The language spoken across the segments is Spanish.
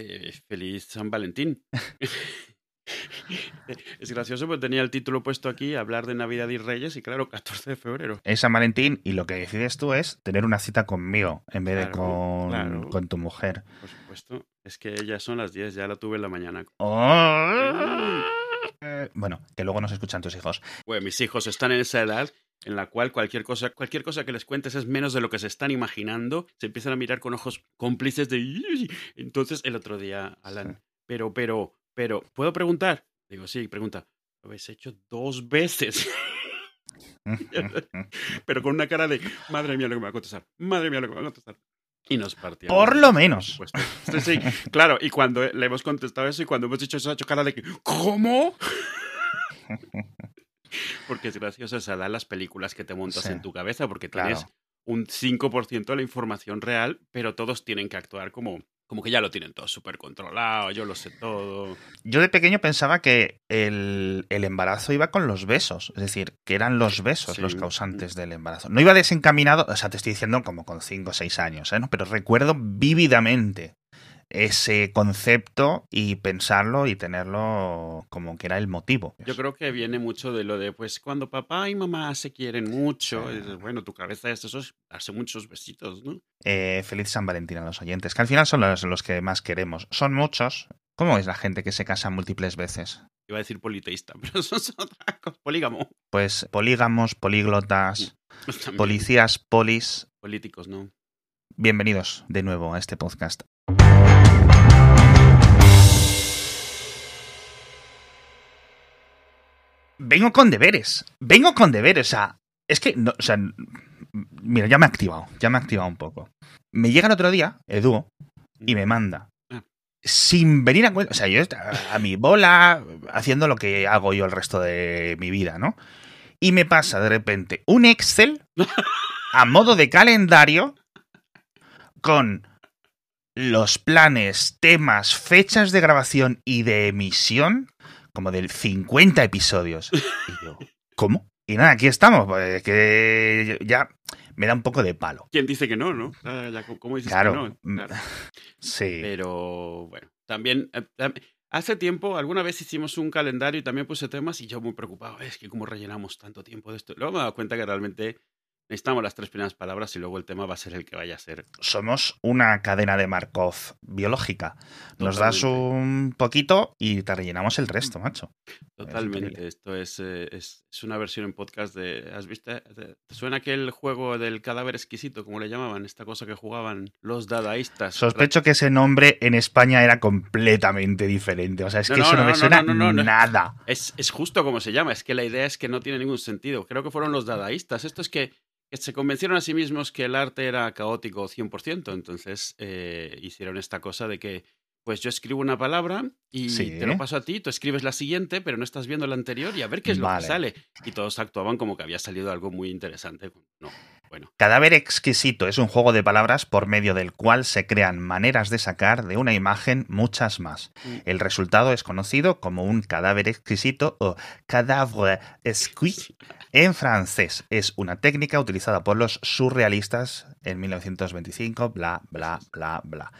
Eh, feliz San Valentín. es gracioso porque tenía el título puesto aquí, hablar de Navidad y Reyes, y claro, 14 de febrero. Es San Valentín y lo que decides tú es tener una cita conmigo en vez de con, claro. con tu mujer. Por supuesto. Es que ya son las 10, ya la tuve en la mañana. Oh. Eh, Bueno, que luego nos escuchan tus hijos. Bueno, mis hijos están en esa edad en la cual cualquier cosa, cualquier cosa que les cuentes es menos de lo que se están imaginando. Se empiezan a mirar con ojos cómplices de... Entonces, el otro día, Alan, pero, pero, pero, ¿puedo preguntar? Digo, sí, pregunta. Lo habéis hecho dos veces. pero con una cara de, madre mía lo que me va a contestar, madre mía lo que me va a contestar. Y nos partimos. Por lo menos. Sí, sí, claro. Y cuando le hemos contestado eso y cuando hemos dicho eso, ha hecho cara de que, ¿cómo? Porque es gracioso esa edad las películas que te montas Sí. en tu cabeza, porque Claro. tienes un 5% de la información real, pero todos tienen que actuar como, como que ya lo tienen todo súper controlado, yo lo sé todo. Yo de pequeño pensaba que el, el embarazo iba con los besos, es decir, que eran los besos Sí. los causantes del embarazo. No iba desencaminado, o sea, te estoy diciendo como con 5 o 6 años, ¿eh? ¿no? pero recuerdo vívidamente ese concepto y pensarlo y tenerlo como que era el motivo. Yo creo que viene mucho de lo de, pues, cuando papá y mamá se quieren mucho, bueno, tu cabeza es eso, es darse muchos besitos, ¿no? Eh, feliz San Valentín a los oyentes, que al final son los, los que más queremos. Son muchos. ¿Cómo es la gente que se casa múltiples veces? Iba a decir politeísta, pero eso es otra cosa, polígamo. Pues polígamos, políglotas, policías, polis. Políticos, ¿no? Bienvenidos de nuevo a este podcast. Vengo con deberes. Vengo con deberes. O sea, es que, no, o sea, mira, ya me ha activado. Ya me ha activado un poco. Me llega el otro día, Edu, y me manda. Ah. Sin venir a cuenta. O sea, yo a, a mi bola, haciendo lo que hago yo el resto de mi vida, ¿no? Y me pasa de repente un Excel a modo de calendario con los planes, temas, fechas de grabación y de emisión como del 50 episodios. Y yo, ¿cómo? Y nada, aquí estamos, pues, que ya me da un poco de palo. ¿Quién dice que no, no? Ah, ¿Cómo dices Claro. que no? mm, Claro. Sí. Pero bueno, también eh, hace tiempo, alguna vez hicimos un calendario y también puse temas y yo muy preocupado, es que cómo rellenamos tanto tiempo de esto. Luego me he dado cuenta que realmente necesitamos las tres primeras palabras y luego el tema va a ser el que vaya a ser. Somos una cadena de Markov biológica. Nos das un poquito y te rellenamos el resto, macho. Totalmente. Esto es, eh, es, es una versión en podcast de. ¿Has visto? ¿Te te suena aquel juego del cadáver exquisito, como le llamaban? Esta cosa que jugaban los dadaístas. Sospecho que ese nombre en España era completamente diferente. O sea, es No, que no, eso no, no, me suena nada. Es, es justo como se llama, es que la idea es que no tiene ningún sentido. Creo que fueron los dadaístas. Esto es que se convencieron a sí mismos que el arte era caótico 100%. Entonces eh, hicieron esta cosa de que, pues yo escribo una palabra y Sí. te lo paso a ti, tú escribes la siguiente, pero no estás viendo la anterior y a ver qué es lo que sale. Y todos actuaban como que había salido algo muy interesante. No, bueno. Cadáver exquisito es un juego de palabras por medio del cual se crean maneras de sacar de una imagen muchas más. Mm. El resultado es conocido como un cadáver exquisito o cadavre exquis en francés. Es una técnica utilizada por los surrealistas en 1925, bla, bla, bla, bla.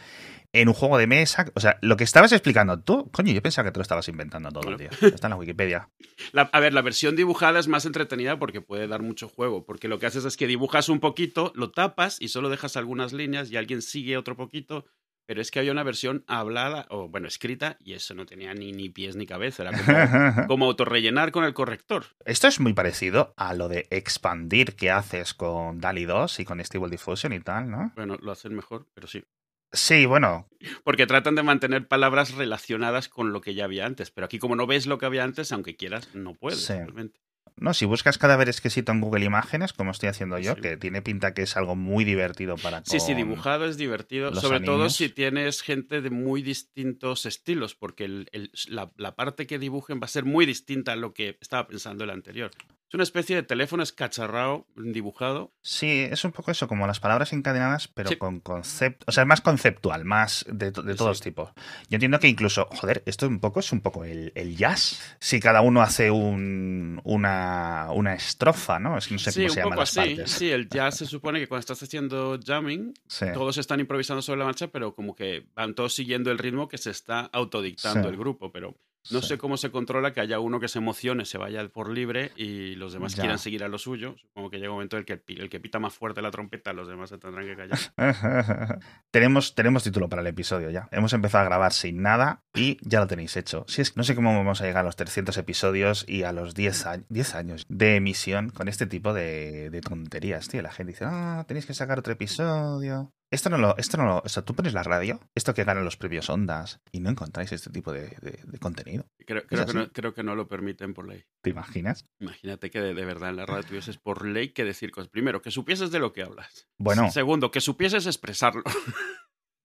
En un juego de mesa, o sea, lo que estabas explicando tú, coño, yo pensaba que te lo estabas inventando todo el día. Está en la Wikipedia. La- a ver, la versión dibujada es más entretenida porque puede dar mucho juego, porque lo que haces es que dibujas un poquito, lo tapas y solo dejas algunas líneas y alguien sigue otro poquito, pero es que había una versión hablada, o bueno, escrita, y eso no tenía ni, ni pies ni cabeza, era como, como autorrellenar con el corrector. Esto es muy parecido a lo de expandir que haces con DALI 2 y con Stable Diffusion y tal, ¿no? Bueno, lo hacen mejor, pero sí. Sí, bueno, Porque tratan de mantener palabras relacionadas con lo que ya había antes, pero aquí como no ves lo que había antes, aunque quieras, no puedes. Sí. realmente. no, si buscas cadáver exquisito en Google Imágenes, como estoy haciendo yo, Sí. que tiene pinta que es algo muy divertido para Sí, sí, dibujado es divertido, sobre todo si tienes gente de muy distintos estilos, porque el- el- la, la parte que dibujen va a ser muy distinta a lo que estaba pensando el anterior. Es una especie de teléfono escacharrado, dibujado. Sí, es un poco eso, como las palabras encadenadas, pero Sí. con concepto. O sea, más conceptual, más de, de todos sí. tipos. Yo entiendo que incluso, joder, esto un poco es un poco el, el jazz. Si cada uno hace un, una, una estrofa, ¿no? Es que no sé sí, cómo un se llaman poco las así. partes. Sí, el jazz se supone que cuando estás haciendo jamming, todos están improvisando sobre la marcha, pero como que van todos siguiendo el ritmo que se está autodictando el grupo. Pero no Sí. sé cómo se controla que haya uno que se emocione, se vaya por libre y los demás Ya. quieran seguir a lo suyo. Supongo que llega un momento en el que el, que pita más fuerte la trompeta, los demás se tendrán que callar. tenemos, tenemos título para el episodio ya. Hemos empezado a grabar sin nada y ya lo tenéis hecho. Si es, no sé cómo vamos a llegar a los 300 episodios y a los 10, a- 10 años de emisión con este tipo de, de tonterías, tío. La gente dice, ah, tenéis que sacar otro episodio. Esto no lo, esto no lo, o sea, tú pones la radio, esto que ganan los premios Ondas y no encontráis este tipo de, de- de contenido. Creo, creo que no, creo que no lo permiten por ley. ¿Te imaginas? Imagínate que de, de verdad en la radio tuvieses por ley que decir cosas. Primero, que supieses de lo que hablas. Bueno, Segundo, que supieses expresarlo.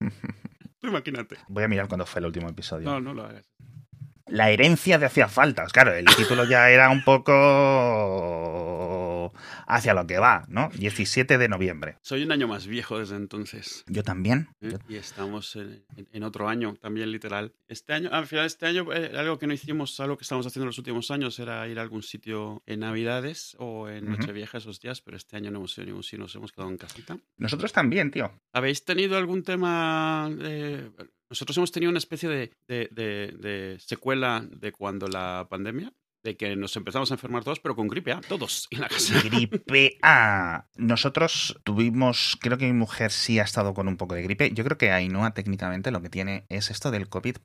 Tú imagínate. voy a mirar cuándo fue el último episodio. No, no lo hagas. La herencia de hacía falta. Claro, el título ya era un poco hacia lo que va, ¿no? 17 de noviembre. Soy un año más viejo desde entonces. Yo también. ¿eh? Y estamos en, otro año también, literal. Este año, al final, este año, eh, algo que no hicimos, algo que estamos haciendo en los últimos años era ir a algún sitio en Navidades o en. Nochevieja esos días, pero este año no hemos ido a ningún sitio, nos hemos quedado en casita. Nosotros también, tío. ¿Habéis tenido algún tema? de- Nosotros hemos tenido una especie de, de- de- de secuela de cuando la pandemia, de que nos empezamos a enfermar todos, pero con gripe A, todos en la casa. Gripe A. Nosotros tuvimos, creo que mi mujer sí ha estado con un poco de gripe. Yo creo que Ainhoa técnicamente lo que tiene es esto del COVID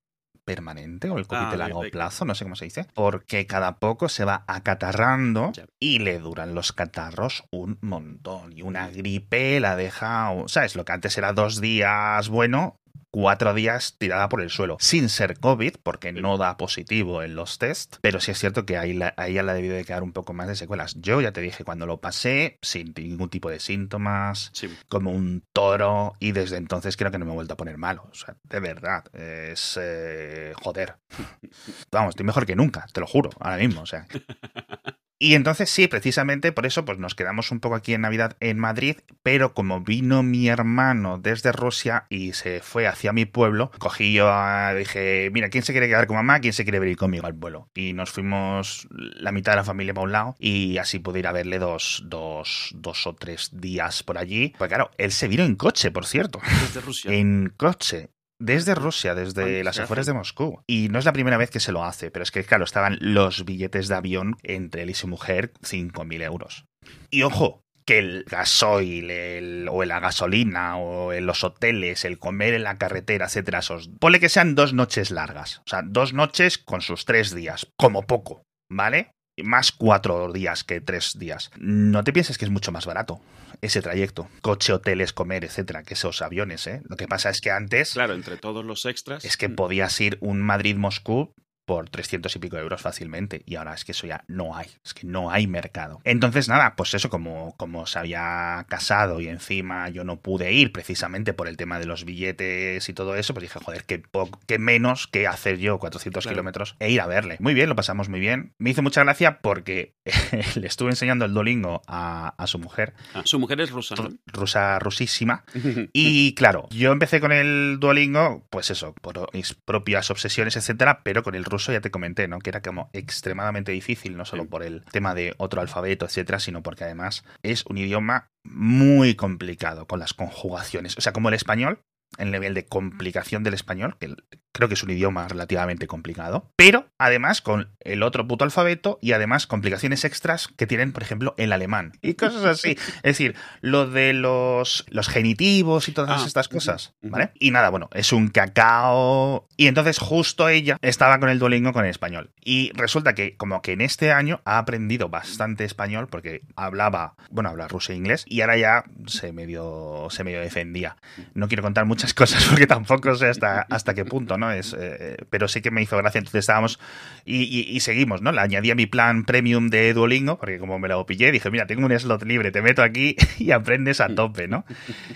permanente o el COVID Ah, de de- largo plazo, no sé cómo se dice, porque cada poco se va acatarrando y le duran los catarros un montón. Y una gripe la deja, o- ¿sabes? Lo que antes era dos días bueno, cuatro días tirada por el suelo, sin ser COVID, porque no da positivo en los test, pero sí es cierto que ahí la- a ella le ha debido de quedar un poco más de secuelas. Yo ya te dije, cuando lo pasé, sin ningún tipo de síntomas, Sí. como un toro, y desde entonces creo que no me he vuelto a poner malo. O sea, de verdad, es... eh, joder. Vamos, estoy mejor que nunca, te lo juro, ahora mismo, o sea... Y entonces sí, precisamente por eso pues nos quedamos un poco aquí en Navidad en Madrid, pero como vino mi hermano desde Rusia y se fue hacia mi pueblo, cogí yo, a- dije, mira, ¿quién se quiere quedar con mamá? ¿Quién se quiere venir conmigo al vuelo? Y nos fuimos la mitad de la familia para un lado y así pude ir a verle dos, dos, dos o tres días por allí. Pues claro, él se vino en coche, por cierto, Desde Rusia. en coche. Desde Rusia, desde ¿Cuánto las afueras hace? de Moscú. Y no es la primera vez que se lo hace, pero es que, claro, estaban los billetes de avión entre él y su mujer, 5.000 euros. Y ojo, que el gasoil, el- o la gasolina, o en los hoteles, el comer en la carretera, etcétera, esos. Ponle que sean dos noches largas. O sea, dos noches con sus tres días, como poco, ¿vale? Más cuatro días que tres días. No te pienses que es mucho más barato ese trayecto. Coche, hoteles, comer, etcétera, que esos aviones, ¿eh? Lo que pasa es que antes Claro, entre todos los extras. es que podías ir un Madrid-Moscú por 300 y pico euros fácilmente. Y ahora es que eso ya no hay. Es que no hay mercado. Entonces, nada, pues eso, como, como se había casado y encima yo no pude ir precisamente por el tema de los billetes y todo eso, pues dije, joder, qué, qué menos que hacer yo 400 Claro. kilómetros e ir a verle. Muy bien, lo pasamos muy bien. Me hizo mucha gracia porque le estuve enseñando el Dolingo a, a su mujer, Ah, su mujer es rusa, ¿no? rusa rusísima, y claro, yo empecé con el Duolingo, pues eso, por mis propias obsesiones, etcétera, pero con el ruso ya te comenté, ¿no? Que era como extremadamente difícil, no solo Sí. por el tema de otro alfabeto, etcétera, sino porque además es un idioma muy complicado con las conjugaciones. O sea, como el español, el nivel de complicación del español, que creo que es un idioma relativamente complicado, pero además con el otro puto alfabeto y además complicaciones extras que tienen, por ejemplo, el alemán y cosas así. Es decir, lo de los, los genitivos y todas Ah, estas cosas. ¿vale? Y nada, bueno, es un cacao. Y entonces justo ella estaba con el Duolingo con el español. Y resulta que como que en este año ha aprendido bastante español porque hablaba, bueno, habla ruso e inglés y ahora ya se medio, se medio defendía. No quiero contar muchas cosas porque tampoco sé hasta, hasta qué punto, ¿no? ¿sabes? Eh, pero sí que me hizo gracia. Entonces estábamos y, y, seguimos, ¿no? Le añadí a mi plan premium de Duolingo, porque como me lo pillé, dije, mira, tengo un slot libre, te meto aquí y aprendes a tope, ¿no?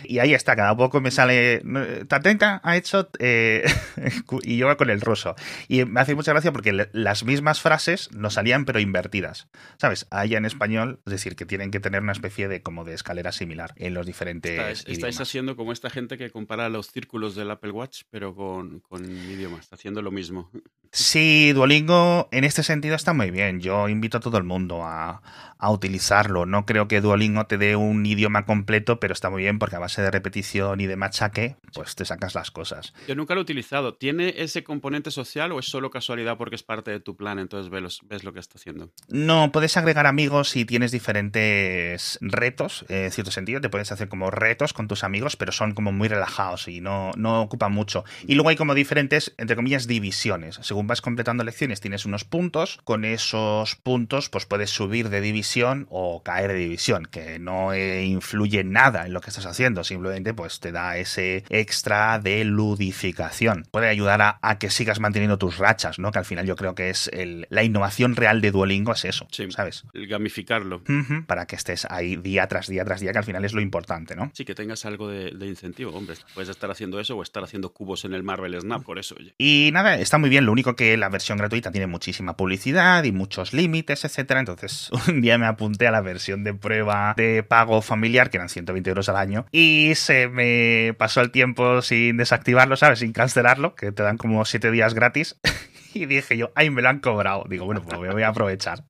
Y ahí está, cada poco me sale, Tatenta ha hecho, eh, y yo con el ruso. Y me hace mucha gracia porque las mismas frases nos salían pero invertidas, ¿sabes? Allá en español, es decir, que tienen que tener una especie de como de escalera similar en los diferentes Estáis, haciendo como esta gente que compara los círculos del Apple Watch, pero con, con idiomas, haciendo lo mismo. Sí, Duolingo en este sentido está muy bien. Yo invito a todo el mundo a, a utilizarlo. No creo que Duolingo te dé un idioma completo, pero está muy bien porque a base de repetición y de machaque, pues te sacas las cosas. Yo nunca lo he utilizado. ¿Tiene ese componente social o es solo casualidad porque es parte de tu plan, entonces ves, ves lo que está haciendo? No, puedes agregar amigos si tienes diferentes retos, en cierto sentido. Te puedes hacer como retos con tus amigos, pero son como muy relajados y no, no ocupan mucho. Y luego hay como diferentes, entre comillas, divisiones. Según vas completando lecciones, tienes unos puntos. Con esos puntos, pues puedes subir de división o caer de división, que no eh, influye nada en lo que estás haciendo, simplemente pues te da ese extra de ludificación. Puede ayudar a, que sigas manteniendo tus rachas, ¿no? Que al final yo creo que es la innovación real de Duolingo es eso, ¿sabes? El gamificarlo. para que estés ahí día tras día tras día, que al final es lo importante, ¿no? Sí, que tengas algo de, incentivo, hombre. Puedes estar haciendo eso o estar haciendo cubos en el Marvel Snap, por eso. Y nada, está muy bien, lo único que la versión gratuita tiene muchísima publicidad y muchos límites, etcétera, entonces un día me apunté a la versión de prueba de pago familiar, que eran 120 euros al año, y se me pasó el tiempo sin desactivarlo, ¿sabes? Sin cancelarlo, que te dan como 7 días gratis. y dije yo, ay, me lo han cobrado. Digo, bueno, pues me voy a aprovechar.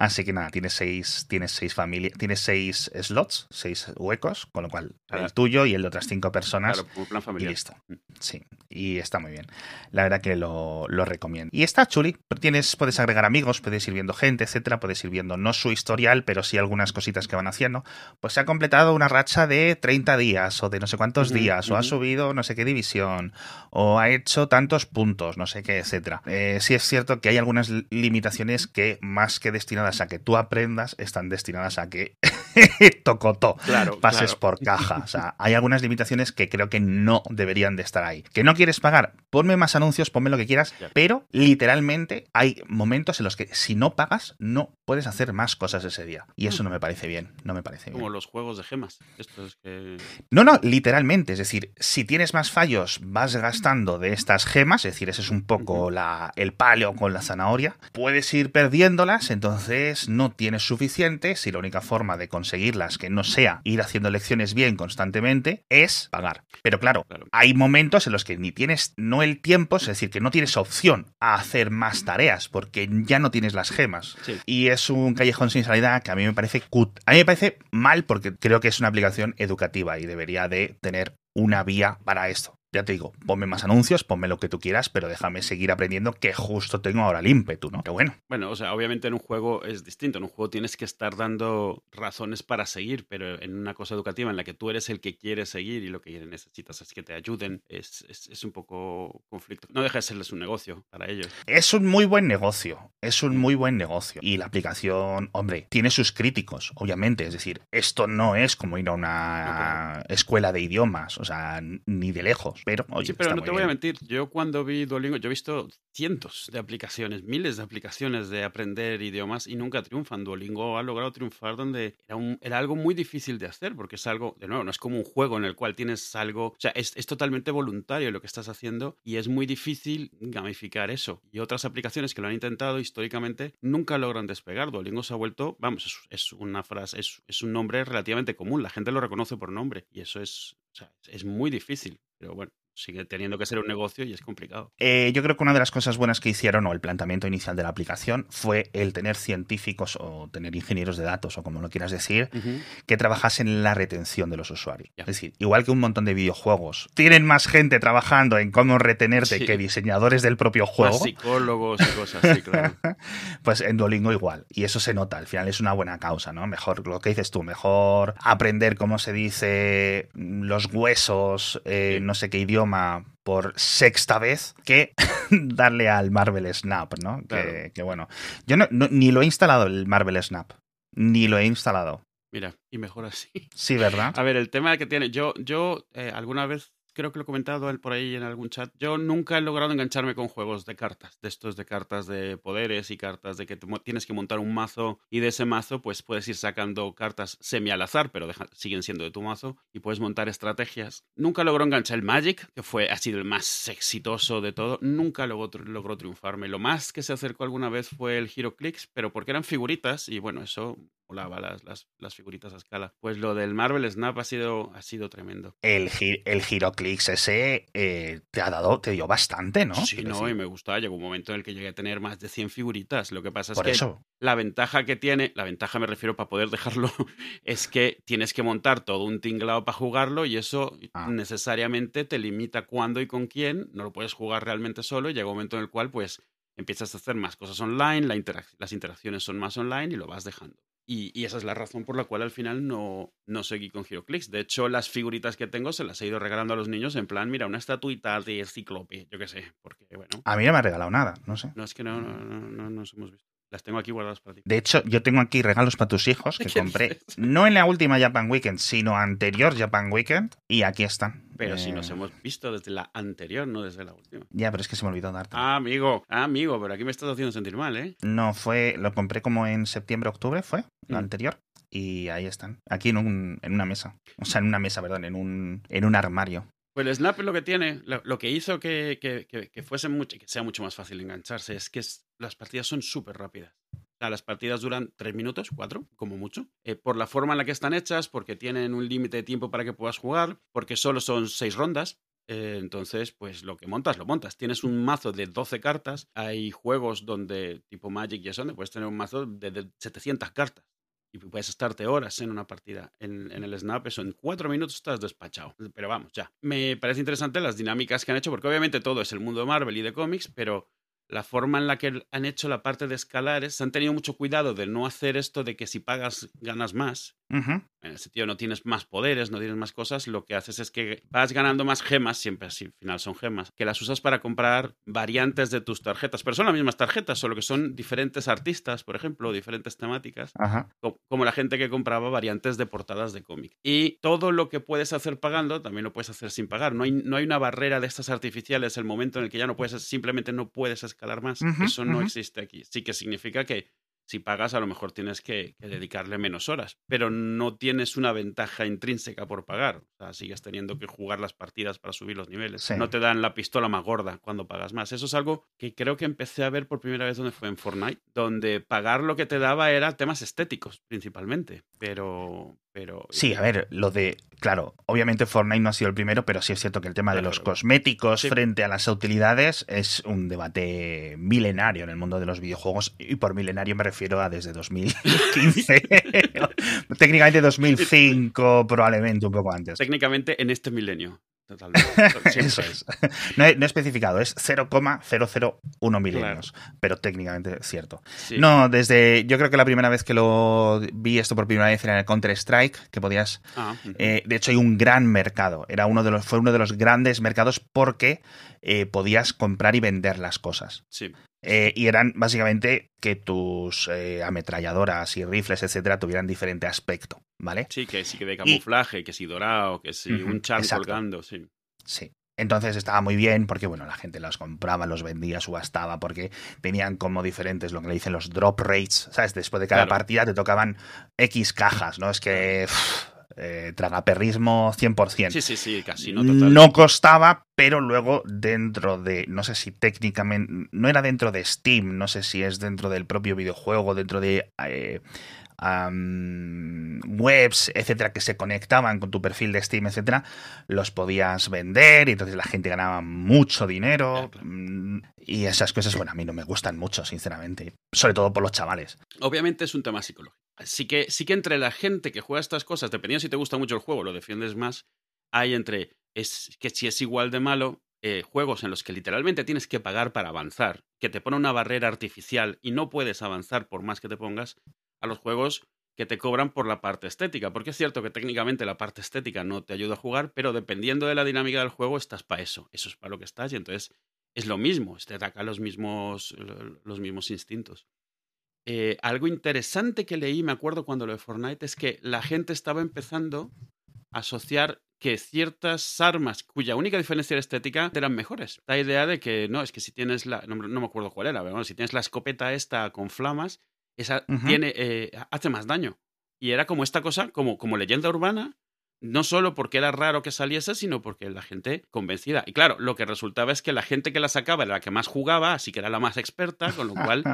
Así que nada, tienes seis, tienes seis familias, tienes seis slots, seis huecos, con lo cual el tuyo y el de otras cinco personas. Claro, plan familiar. Y listo. Mm. Sí, y está muy bien. La verdad que lo, lo, recomiendo. Y está chuli. Tienes, puedes agregar amigos, puedes ir viendo gente, etcétera. Puedes ir viendo no su historial, pero sí algunas cositas que van haciendo. Pues se ha completado una racha de 30 días o de no sé cuántos días, o ha subido no sé qué división, o ha hecho tantos puntos, no sé qué, etcétera. Eh, sí es cierto que hay algunas limitaciones que más que destinadas a que tú aprendas están destinadas a que tocotó claro, pases por caja. O sea, hay algunas limitaciones que creo que no deberían de estar ahí. Que no quieres pagar, ponme más anuncios, ponme lo que quieras, pero literalmente hay momentos en los que si no pagas, no puedes hacer más cosas ese día. Y eso no me parece bien, no me parece Como los juegos de gemas. Esto es que... No, no, literalmente. Es decir, si tienes más fallos, vas gastando de estas gemas, es decir, ese es un poco la, el paleo con la zanahoria, puedes ir perdiéndolas, entonces no tienes suficiente, si la única forma de conseguirlas que no sea ir haciendo lecciones bien constantemente es pagar. Pero claro, hay momentos en los que ni tienes no el tiempo, es decir, que no tienes opción a hacer más tareas porque ya no tienes las gemas. Y es un callejón sin salida que a mí me parece cut. A mí me parece mal porque creo que es una aplicación educativa y debería de tener una vía para esto ya te digo, ponme más anuncios, ponme lo que tú quieras, pero déjame seguir aprendiendo que justo tengo ahora el ímpetu, ¿no? Qué bueno. Bueno, o sea, obviamente en un juego es distinto. En un juego tienes que estar dando razones para seguir, pero en una cosa educativa en la que tú eres el que quiere seguir y lo que necesitas es que te ayuden, es, es, un poco conflicto. No deja de serles un negocio para ellos. Es un muy buen negocio, es un muy buen negocio. Y la aplicación, hombre, tiene sus críticos, obviamente. Es decir, esto no es como ir a una escuela de idiomas, o sea, ni de lejos pero, sí, pero no te voy a mentir. Yo cuando vi Duolingo, yo he visto cientos de aplicaciones, miles de aplicaciones de aprender idiomas y nunca triunfan. Duolingo ha logrado triunfar donde era, un, era algo muy difícil de hacer porque es algo, de nuevo, no es como un juego en el cual tienes algo, o sea, es, es totalmente voluntario lo que estás haciendo y es muy difícil gamificar eso. Y otras aplicaciones que lo han intentado históricamente nunca logran despegar. Duolingo se ha vuelto, vamos, es, es una frase, es, es un nombre relativamente común, la gente lo reconoce por nombre y eso es, o sea, es muy difícil. Pero bueno, sigue teniendo que ser un negocio y es complicado. Eh, yo creo que una de las cosas buenas que hicieron, o el planteamiento inicial de la aplicación, fue el tener científicos o tener ingenieros de datos, o como lo quieras decir, que trabajasen en la retención de los usuarios. Es decir, igual que un montón de videojuegos, tienen más gente trabajando en cómo retenerte que diseñadores del propio juego. psicólogos y cosas así, claro. pues en Duolingo igual. Y eso se nota, al final es una buena causa, ¿no? Mejor, lo que dices tú, mejor aprender cómo se dice los huesos, eh, no sé qué idioma por sexta vez que darle al Marvel Snap, ¿no? Que, bueno. Yo no, ni lo he instalado el Marvel Snap. Ni lo he instalado. Mira, y mejor así. Sí, ¿verdad? A ver, el tema que tiene. Yo, yo eh, alguna vez creo que lo he comentado por ahí en algún chat. Yo nunca he logrado engancharme con juegos de cartas, de estos de cartas de poderes y cartas de que tienes que montar un mazo y de ese mazo pues puedes ir sacando cartas semi al azar, pero siguen siendo de tu mazo y puedes montar estrategias. Nunca logró enganchar el Magic, que fue ha sido el más exitoso de todo. Nunca logró, logró triunfarme. Lo más que se acercó alguna vez fue el HeroClix, pero porque eran figuritas y bueno, eso volaba las, las, las, figuritas a escala. Pues lo del Marvel Snap ha sido, ha sido tremendo. El, el Giroclix ese eh, te ha dado, te dio bastante, ¿no? Sí, no, y me gustaba. Llegó un momento en el que llegué a tener más de 100 figuritas. Lo que pasa es que la ventaja que tiene, la ventaja me refiero para poder dejarlo, es que tienes que montar todo un tinglado para jugarlo y eso ah. necesariamente te limita cuándo y con quién. No lo puedes jugar realmente solo y llega un momento en el cual pues empiezas a hacer más cosas online, la las interacciones son más online y lo vas dejando. Y, esa es la razón por la cual al final no, no seguí con HeroClix. De hecho, las figuritas que tengo se las he ido regalando a los niños en plan, mira, una estatuita de ciclope, yo qué sé, porque bueno. A mí no me ha regalado nada, no sé. No, es que no, no, no, no nos hemos visto. Las tengo aquí guardadas para ti. De hecho, yo tengo aquí regalos para tus hijos que compré no en la última Japan Weekend, sino anterior Japan Weekend. Y aquí están. Pero si nos eh, hemos visto desde la anterior, no desde la última. Ya, pero es que se me olvidó darte. Ah, amigo, ah, amigo, pero aquí me estás haciendo sentir mal, ¿eh? No, fue. Lo compré como en septiembre, octubre, fue, la mm. anterior. Y ahí están. Aquí en, un, en una mesa. O sea, en una mesa, perdón, en un, en un armario. Pues el Snap lo que tiene, lo, que hizo que, que, que, fuese mucho, que sea mucho más fácil engancharse, es que las partidas son súper rápidas. Las partidas duran tres minutos, cuatro, como mucho, eh, por la forma en la que están hechas, porque tienen un límite de tiempo para que puedas jugar, porque solo son seis rondas, eh, entonces, pues lo que montas, lo montas. Tienes un mazo de 12 cartas. Hay juegos donde, tipo Magic y eso, donde puedes tener un mazo de 700 cartas y puedes estarte horas en una partida. En, el Snap, eso en cuatro minutos estás despachado. Pero vamos, ya. Me parece interesante las dinámicas que han hecho, porque obviamente todo es el mundo de Marvel y de cómics, pero la forma en la que han hecho la parte de escalares, han tenido mucho cuidado de no hacer esto de que si pagas ganas más. En ese sentido, no tienes más poderes, no tienes más cosas. Lo que haces es que vas ganando más gemas, siempre así, al final son gemas, que las usas para comprar variantes de tus tarjetas. Pero son las mismas tarjetas, solo que son diferentes artistas, por ejemplo, diferentes temáticas. Como la gente que compraba variantes de portadas de cómic. Y todo lo que puedes hacer pagando, también lo puedes hacer sin pagar. No hay, no hay una barrera de estas artificiales, el momento en el que ya no puedes, simplemente no puedes escalar más. Eso no existe aquí. Sí que significa que si pagas, a lo mejor tienes que, dedicarle menos horas, pero no tienes una ventaja intrínseca por pagar. O sea, sigues teniendo que jugar las partidas para subir los niveles. No te dan la pistola más gorda cuando pagas más. Eso es algo que creo que empecé a ver por primera vez donde fue en Fortnite, donde pagar lo que te daba era temas estéticos principalmente, pero, pero... Sí, a ver, lo de... Claro, obviamente Fortnite no ha sido el primero, pero sí es cierto que el tema de los cosméticos frente a las utilidades es un debate milenario en el mundo de los videojuegos y por milenario me refiero a desde 2015. Técnicamente 2005, probablemente un poco antes. Técnicamente en este milenio. Es. No he, especificado, es 0,001 milenios, pero técnicamente es cierto. No, desde. Yo creo que la primera vez que lo vi esto por primera vez era en el Counter-Strike, que podías. Ah, eh, de hecho, hay un gran mercado. Era uno de los, fue uno de los grandes mercados porque eh, podías comprar y vender las cosas. Sí. Eh, y eran básicamente que tus ametralladoras y rifles, etcétera, tuvieran diferente aspecto, ¿vale? Sí, que sí que de camuflaje, que si dorado, que si un chan colgando, sí. Sí. Entonces estaba muy bien porque, bueno, la gente los compraba, los vendía, subastaba, porque tenían como diferentes, lo que le dicen los drop rates, ¿sabes? Después de cada partida te tocaban X cajas, ¿no? Es que... Eh, tragaperrismo 100%. Sí, sí, sí, casi no, no costaba, pero luego dentro de, no sé si técnicamente, no era dentro de Steam, no sé si es dentro del propio videojuego, dentro de... Eh, webs, etcétera, que se conectaban con tu perfil de Steam, etcétera, los podías vender y entonces la gente ganaba mucho dinero. Mm, y esas cosas, bueno, a mí no me gustan mucho, sinceramente. Sobre todo por los chavales. Obviamente es un tema psicológico. Sí que, que entre la gente que juega estas cosas, dependiendo si te gusta mucho el juego, lo defiendes más, hay entre es que si es igual de malo, eh, juegos en los que literalmente tienes que pagar para avanzar, que te pone una barrera artificial y no puedes avanzar por más que te pongas, a los juegos que te cobran por la parte estética. Porque es cierto que técnicamente la parte estética no te ayuda a jugar, pero dependiendo de la dinámica del juego, estás para eso. Eso es para lo que estás y entonces es lo mismo, te ataca los mismos, los mismos instintos. Eh, algo interesante que leí, me acuerdo cuando lo de Fortnite, es que la gente estaba empezando a asociar que ciertas armas cuya única diferencia era estética eran mejores. La idea de que no, es que si tienes la. No, me acuerdo cuál era, pero bueno, si tienes la escopeta esta con flamas, esa tiene, eh, hace más daño. Y era como esta cosa, como, como leyenda urbana, no solo porque era raro que saliese, sino porque la gente convencida. Y claro, lo que resultaba es que la gente que la sacaba era la que más jugaba, así que era la más experta, con lo cual.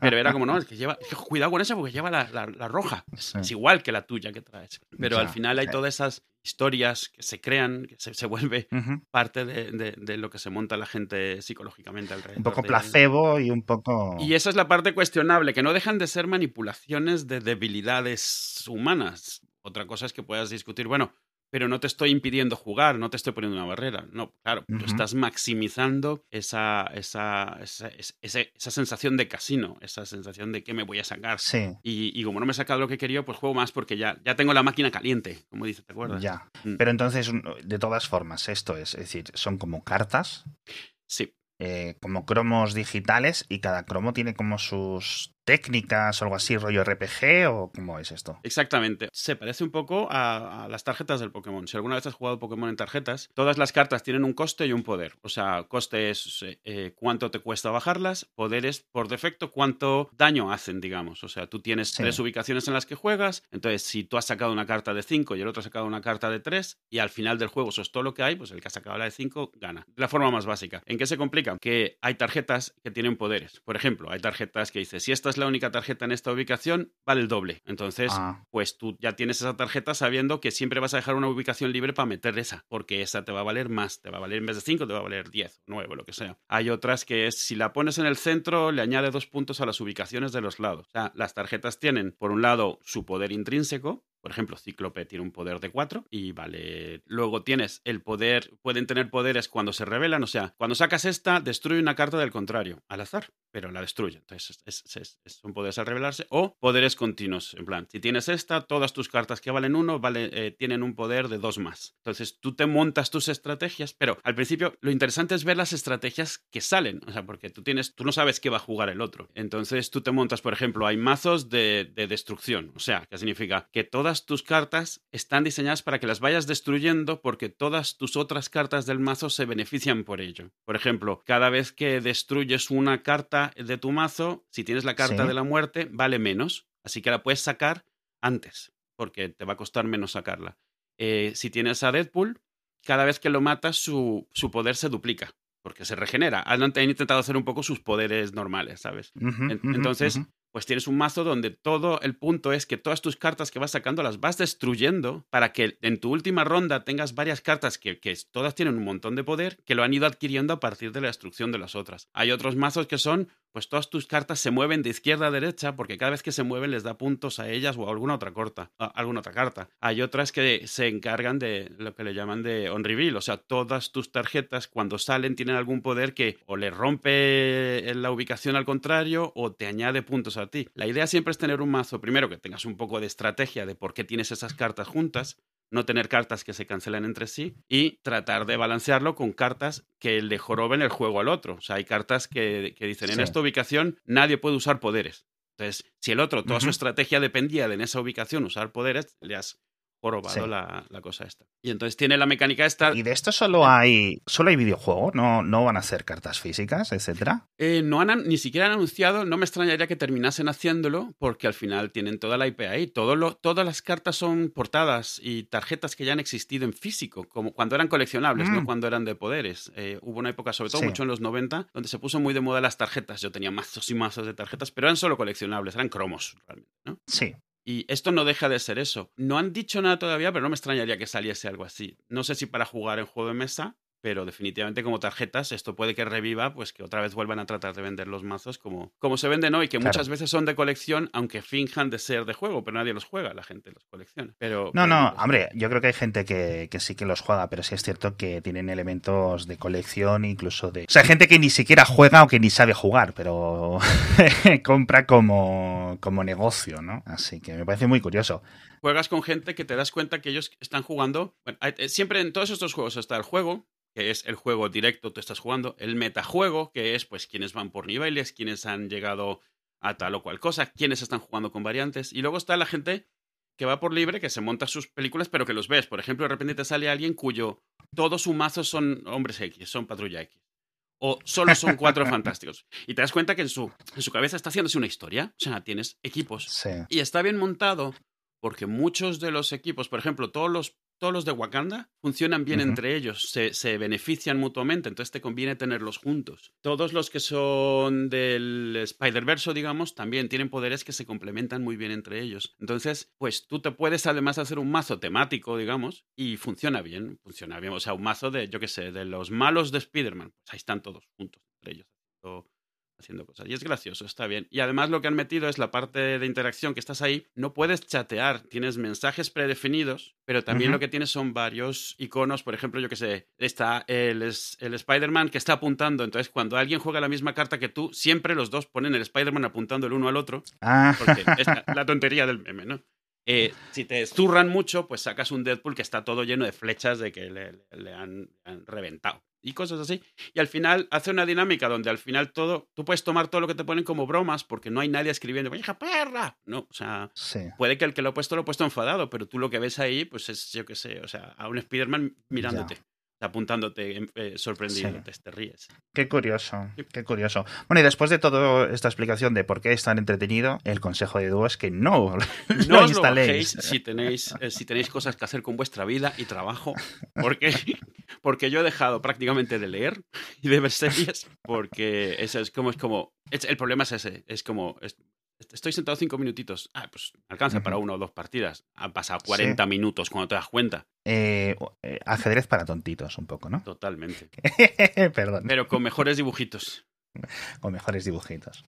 pero era como, no, es que lleva. cuidado con esa porque lleva la, la, roja. Es, igual que la tuya que traes. Pero al final hay todas esas historias que se crean, que se, vuelve parte de, lo que se monta la gente psicológicamente alrededor. Un poco placebo y un poco... Y esa es la parte cuestionable, que no dejan de ser manipulaciones de debilidades humanas. Otra cosa es que puedas discutir, bueno, pero no te estoy impidiendo jugar, no te estoy poniendo una barrera. No, claro, tú estás maximizando esa, esa, esa, esa, sensación de casino, esa sensación de que me voy a sacar. Sí. Y, como no me he sacado lo que quería, pues juego más porque ya, ya tengo la máquina caliente, como dice, ¿te acuerdas? Ya. Mm. Pero entonces, de todas formas, esto es, es decir, son como cartas. Sí. Eh, como cromos digitales y cada cromo tiene como sus técnicas o algo así, rollo RPG o cómo es esto? Exactamente. Se parece un poco a, las tarjetas del Pokémon. Si alguna vez has jugado Pokémon en tarjetas, todas las cartas tienen un coste y un poder. O sea, coste es eh, eh, cuánto te cuesta bajarlas, poder es por defecto cuánto daño hacen, digamos. O sea, tú tienes tres ubicaciones en las que juegas, entonces si tú has sacado una carta de 5 y el otro ha sacado una carta de 3 y al final del juego eso es todo lo que hay, pues el que ha sacado la de 5 gana. La forma más básica. ¿En qué se complica? Que hay tarjetas que tienen poderes. Por ejemplo, hay tarjetas que dice, si esta es la única tarjeta en esta ubicación, vale el doble. Entonces, ah. pues tú ya tienes esa tarjeta sabiendo que siempre vas a dejar una ubicación libre para meter esa, porque esa te va a valer más, te va a valer en vez de 5, te va a valer 10, 9, lo que sea. Hay otras que es, si la pones en el centro, le añade dos puntos a las ubicaciones de los lados. O sea, las tarjetas tienen, por un lado, su poder intrínseco, por ejemplo, Cíclope tiene un poder de 4 y vale. Luego tienes el poder, pueden tener poderes cuando se revelan, o sea, cuando sacas esta, destruye una carta del contrario, al azar, pero la destruye. Entonces, es, un poder al revelarse. O poderes continuos, en plan, si tienes esta, todas tus cartas que valen uno eh, tienen un poder de dos más. Entonces, tú te montas tus estrategias, pero al principio lo interesante es ver las estrategias que salen, o sea, porque tú tienes, tú no sabes qué va a jugar el otro. Entonces, tú te montas, por ejemplo, hay mazos de, de destrucción, o sea, que significa que todas tus cartas están diseñadas para que las vayas destruyendo porque todas tus otras cartas del mazo se benefician por ello. Por ejemplo, cada vez que destruyes una carta de tu mazo, si tienes la carta de la muerte, vale menos. Así que la puedes sacar antes, porque te va a costar menos sacarla. Eh, si tienes a Deadpool, cada vez que lo matas, su, su poder se duplica porque se regenera. Han, intentado hacer un poco sus poderes normales, ¿sabes? Entonces, pues tienes un mazo donde todo el punto es que todas tus cartas que vas sacando las vas destruyendo para que en tu última ronda tengas varias cartas que, que, todas tienen un montón de poder que lo han ido adquiriendo a partir de la destrucción de las otras. Hay otros mazos que son, pues todas tus cartas se mueven de izquierda a derecha porque cada vez que se mueven les da puntos a ellas o a alguna otra, corta, alguna otra carta. Hay otras que se encargan de lo que le llaman de on reveal, o sea, todas tus tarjetas cuando salen tienen algún poder que o le rompe la ubicación al contrario o te añade puntos ti. La idea siempre es tener un mazo, primero que tengas un poco de estrategia de por qué tienes esas cartas juntas, no tener cartas que se cancelen entre sí y tratar de balancearlo con cartas que le joroben el juego al otro. O sea, hay cartas que, dicen en esta ubicación nadie puede usar poderes. Entonces, si el otro, toda su estrategia dependía de en esa ubicación usar poderes, le has robado la, cosa esta. Y entonces tiene la mecánica esta. ¿Y de esto solo hay solo hay videojuegos? ¿No, no van a hacer cartas físicas, etcétera? Eh, no han, ni siquiera han anunciado, no me extrañaría que terminasen haciéndolo, porque al final tienen toda la IP ahí. Todo lo, todas las cartas son portadas y tarjetas que ya han existido en físico, como cuando eran coleccionables, no mm. cuando eran de poderes. Eh, hubo una época, sobre todo mucho en los 90, donde se puso muy de moda las tarjetas. Yo tenía mazos y mazos de tarjetas, pero eran solo coleccionables, eran cromos realmente. ¿no? Sí. Y esto no deja de ser eso. No han dicho nada todavía, pero no me extrañaría que saliese algo así. No sé si para jugar en juego de mesa pero definitivamente como tarjetas esto puede que reviva, pues que otra vez vuelvan a tratar de vender los mazos como, como se venden hoy, que muchas veces son de colección, aunque finjan de ser de juego, pero nadie los juega, la gente los colecciona. Pero, no, no, hombre, yo creo que hay gente que, sí que los juega, pero sí es cierto que tienen elementos de colección, incluso de... O sea, gente que ni siquiera juega o que ni sabe jugar, pero compra como, como negocio, ¿no? Así que me parece muy curioso juegas con gente que te das cuenta que ellos están jugando. Eh, siempre en todos estos juegos está el juego, que es el juego directo tú estás jugando, el metajuego, que es pues quienes van por niveles, quienes han llegado a tal o cual cosa, quienes están jugando con variantes, y luego está la gente que va por libre, que se monta sus películas, pero que los ves. Por ejemplo, de repente te sale alguien cuyo todos sus mazos son hombres X, son patrulla X. O solo son cuatro fantásticos. Y te das cuenta que en su, en su cabeza está haciéndose una historia. O sea, tienes equipos. Sí. Y está bien montado porque muchos de los equipos, por ejemplo, todos los, todos los de Wakanda funcionan bien entre ellos, se, se benefician mutuamente, entonces te conviene tenerlos juntos. Todos los que son del Spider-Verse, digamos, también tienen poderes que se complementan muy bien entre ellos. Entonces, pues tú te puedes además hacer un mazo temático, digamos, y funciona bien, funciona bien. O sea, un mazo de, yo qué sé, de los malos de Spider-Man, pues ahí están todos juntos entre ellos. Haciendo cosas. Y es gracioso, está bien. Y además lo que han metido es la parte de interacción que estás ahí. No puedes chatear, tienes mensajes predefinidos, pero también lo que tienes son varios iconos. Por ejemplo, yo que sé, está el, el Spider-Man que está apuntando. Entonces, cuando alguien juega la misma carta que tú, siempre los dos ponen el Spider-Man apuntando el uno al otro. Ah, Porque es la, la tontería del meme, ¿no? Eh, si te zurran mucho, pues sacas un Deadpool que está todo lleno de flechas de que le, le han, le han reventado. Y cosas así. Y al final hace una dinámica donde al final todo, tú puedes tomar todo lo que te ponen como bromas porque no hay nadie escribiendo, ¡hija perra! No, o sea, sí. puede que el que lo ha puesto lo ha puesto enfadado, pero tú lo que ves ahí, pues es, yo qué sé, o sea, a un Spider-Man mirándote, apuntándote, em, eh, sorprendiéndote, te ríes. Qué curioso, Sí. qué curioso. Bueno, y después de toda esta explicación de por qué es tan entretenido, el consejo de Edu es que no, No lo instaléis. si tenéis, eh, si tenéis cosas que hacer con vuestra vida y trabajo, porque, porque yo he dejado prácticamente de leer y de ver series, porque eso es como, es como, es- el problema es ese, es como, es- estoy sentado cinco minutitos, ah, pues alcanza para una o dos partidas, han pasado 40 minutos cuando te das cuenta, Eh, eh, ajedrez para tontitos, un poco, ¿no? totalmente, Perdón, pero con mejores dibujitos. con mejores dibujitos.